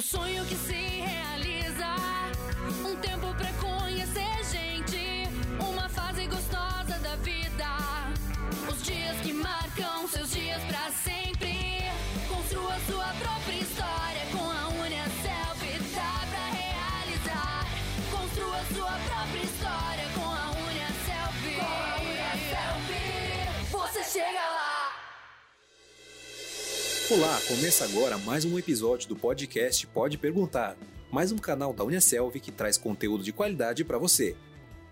O sonho que se realiza. Um tempo pra conhecer gente. Uma fase gostosa da vida. Os dias que marcam seus dias Olá, começa agora mais um episódio do podcast Pode Perguntar, mais um canal da Unicelv que traz conteúdo de qualidade para você.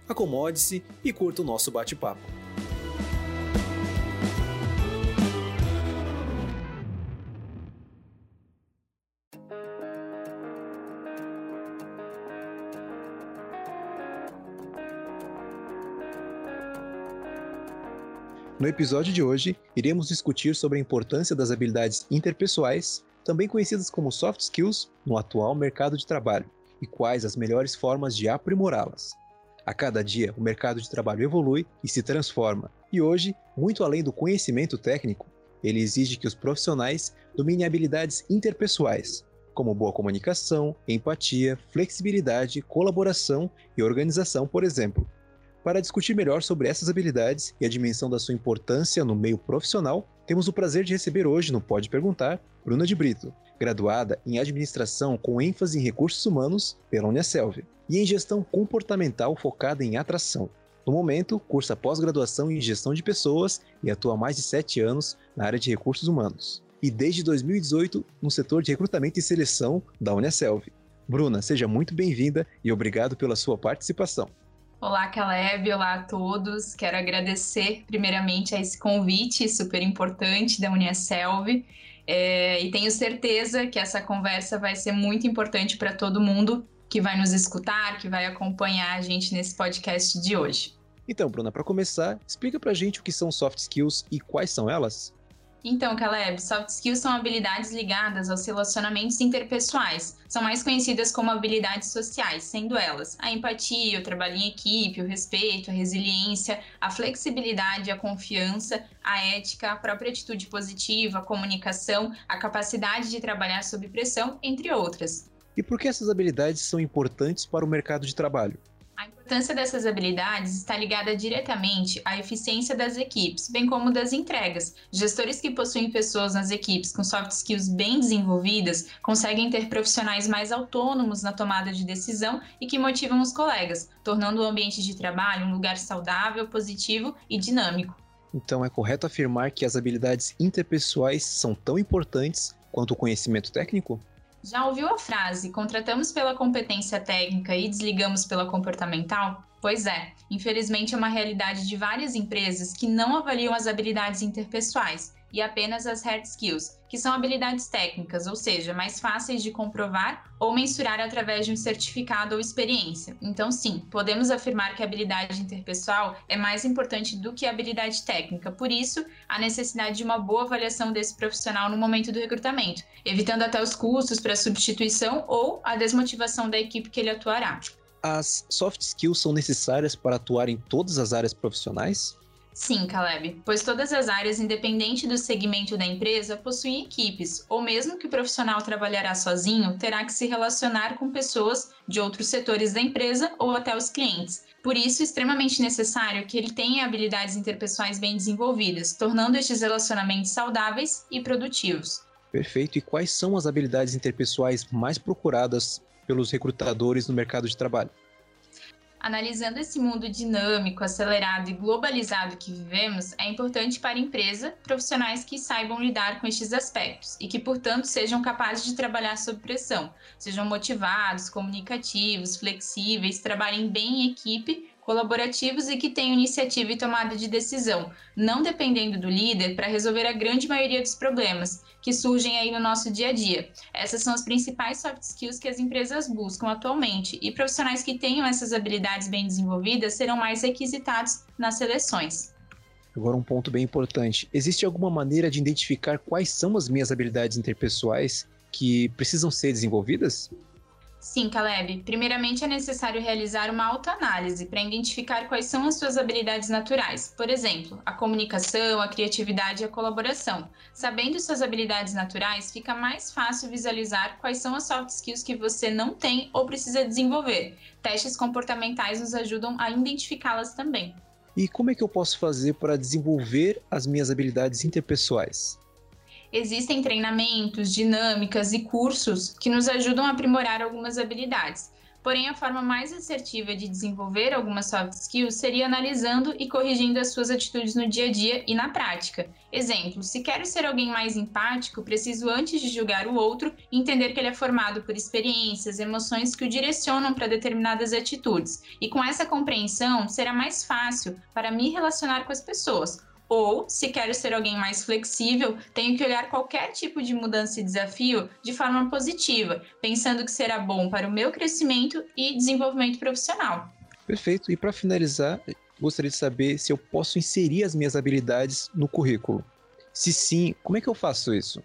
Acomode-se e curta o nosso bate-papo. No episódio de hoje, iremos discutir sobre a importância das habilidades interpessoais, também conhecidas como soft skills, no atual mercado de trabalho, e quais as melhores formas de aprimorá-las. A cada dia, o mercado de trabalho evolui e se transforma, e hoje, muito além do conhecimento técnico, ele exige que os profissionais dominem habilidades interpessoais, como boa comunicação, empatia, flexibilidade, colaboração e organização, por exemplo. Para discutir melhor sobre essas habilidades e a dimensão da sua importância no meio profissional, temos o prazer de receber hoje no Pode Perguntar Bruna de Brito, graduada em Administração com ênfase em Recursos Humanos pela Unicelv e em Gestão Comportamental focada em atração. No momento, cursa pós-graduação em Gestão de Pessoas e atua há mais de sete anos na área de Recursos Humanos. E desde 2018 no setor de recrutamento e seleção da Unicelv. Bruna, seja muito bem-vinda e obrigado pela sua participação. Olá, Caleb, olá a todos. Quero agradecer primeiramente a esse convite super importante da Unicelv é, e tenho certeza que essa conversa vai ser muito importante para todo mundo que vai nos escutar, que vai acompanhar a gente nesse podcast de hoje. Então, Bruna, para começar, explica para a gente o que são soft skills e quais são elas. Então, Caleb, soft skills são habilidades ligadas aos relacionamentos interpessoais. São mais conhecidas como habilidades sociais, sendo elas a empatia, o trabalho em equipe, o respeito, a resiliência, a flexibilidade, a confiança, a ética, a própria atitude positiva, a comunicação, a capacidade de trabalhar sob pressão, entre outras. E por que essas habilidades são importantes para o mercado de trabalho? Importância dessas habilidades está ligada diretamente à eficiência das equipes, bem como das entregas. Gestores que possuem pessoas nas equipes com soft skills bem desenvolvidas conseguem ter profissionais mais autônomos na tomada de decisão e que motivam os colegas, tornando o ambiente de trabalho um lugar saudável, positivo e dinâmico. Então é correto afirmar que as habilidades interpessoais são tão importantes quanto o conhecimento técnico? Já ouviu a frase contratamos pela competência técnica e desligamos pela comportamental? Pois é, infelizmente é uma realidade de várias empresas que não avaliam as habilidades interpessoais e apenas as hard skills, que são habilidades técnicas, ou seja, mais fáceis de comprovar ou mensurar através de um certificado ou experiência. Então, sim, podemos afirmar que a habilidade interpessoal é mais importante do que a habilidade técnica. Por isso, a necessidade de uma boa avaliação desse profissional no momento do recrutamento, evitando até os custos para substituição ou a desmotivação da equipe que ele atuará. As soft skills são necessárias para atuar em todas as áreas profissionais? Sim, Caleb, pois todas as áreas, independente do segmento da empresa, possuem equipes, ou mesmo que o profissional trabalhará sozinho, terá que se relacionar com pessoas de outros setores da empresa ou até os clientes. Por isso, é extremamente necessário que ele tenha habilidades interpessoais bem desenvolvidas, tornando estes relacionamentos saudáveis e produtivos. Perfeito. E quais são as habilidades interpessoais mais procuradas pelos recrutadores no mercado de trabalho? Analisando esse mundo dinâmico, acelerado e globalizado que vivemos, é importante para a empresa profissionais que saibam lidar com estes aspectos e que, portanto, sejam capazes de trabalhar sob pressão, sejam motivados, comunicativos, flexíveis, trabalhem bem em equipe colaborativos e que tenham iniciativa e tomada de decisão, não dependendo do líder para resolver a grande maioria dos problemas que surgem aí no nosso dia a dia. Essas são as principais soft skills que as empresas buscam atualmente e profissionais que tenham essas habilidades bem desenvolvidas serão mais requisitados nas seleções. Agora um ponto bem importante. Existe alguma maneira de identificar quais são as minhas habilidades interpessoais que precisam ser desenvolvidas? Sim, Caleb. Primeiramente, é necessário realizar uma autoanálise para identificar quais são as suas habilidades naturais. Por exemplo, a comunicação, a criatividade e a colaboração. Sabendo suas habilidades naturais, fica mais fácil visualizar quais são as soft skills que você não tem ou precisa desenvolver. Testes comportamentais nos ajudam a identificá-las também. E como é que eu posso fazer para desenvolver as minhas habilidades interpessoais? Existem treinamentos, dinâmicas e cursos que nos ajudam a aprimorar algumas habilidades. Porém, a forma mais assertiva de desenvolver algumas soft skills seria analisando e corrigindo as suas atitudes no dia a dia e na prática. Exemplo: se quero ser alguém mais empático, preciso, antes de julgar o outro, entender que ele é formado por experiências, emoções que o direcionam para determinadas atitudes. E com essa compreensão, será mais fácil para me relacionar com as pessoas, ou, se quero ser alguém mais flexível, tenho que olhar qualquer tipo de mudança e desafio de forma positiva, pensando que será bom para o meu crescimento e desenvolvimento profissional. Perfeito. E para finalizar, gostaria de saber se eu posso inserir as minhas habilidades no currículo. Se sim, como é que eu faço isso?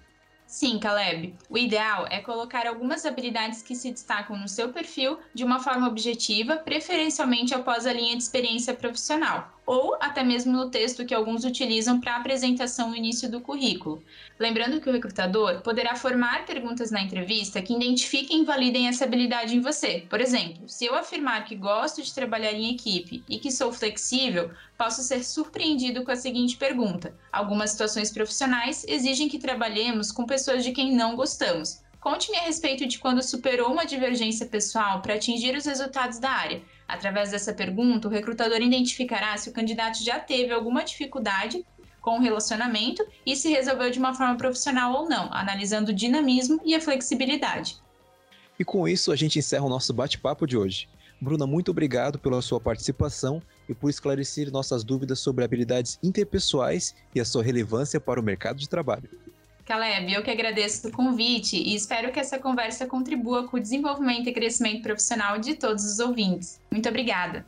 Sim, Caleb. O ideal é colocar algumas habilidades que se destacam no seu perfil de uma forma objetiva, preferencialmente após a linha de experiência profissional, ou até mesmo no texto que alguns utilizam para apresentação no início do currículo. Lembrando que o recrutador poderá formar perguntas na entrevista que identifiquem e validem essa habilidade em você. Por exemplo, se eu afirmar que gosto de trabalhar em equipe e que sou flexível, posso ser surpreendido com a seguinte pergunta: Algumas situações profissionais exigem que trabalhemos com pessoas de quem não gostamos. Conte-me a respeito de quando superou uma divergência pessoal para atingir os resultados da área. Através dessa pergunta, o recrutador identificará se o candidato já teve alguma dificuldade com o relacionamento e se resolveu de uma forma profissional ou não, analisando o dinamismo e a flexibilidade. E com isso, a gente encerra o nosso bate-papo de hoje. Bruna, muito obrigado pela sua participação e por esclarecer nossas dúvidas sobre habilidades interpessoais e a sua relevância para o mercado de trabalho. Caleb, eu que agradeço o convite e espero que essa conversa contribua com o desenvolvimento e crescimento profissional de todos os ouvintes. Muito obrigada.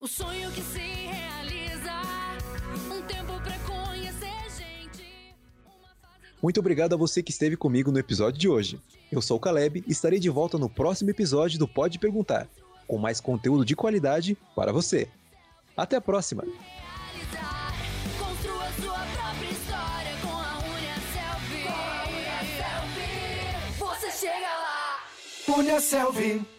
O sonho que se realiza, um tempo pra conhecer gente. Muito obrigado a você que esteve comigo no episódio de hoje. Eu sou o Caleb e estarei de volta no próximo episódio do Pode Perguntar, com mais conteúdo de qualidade para você. Até a próxima! Realizar, construa sua própria história com a Unia Selfie. Com a Unia Selfie, você chega lá. Unha Selvi.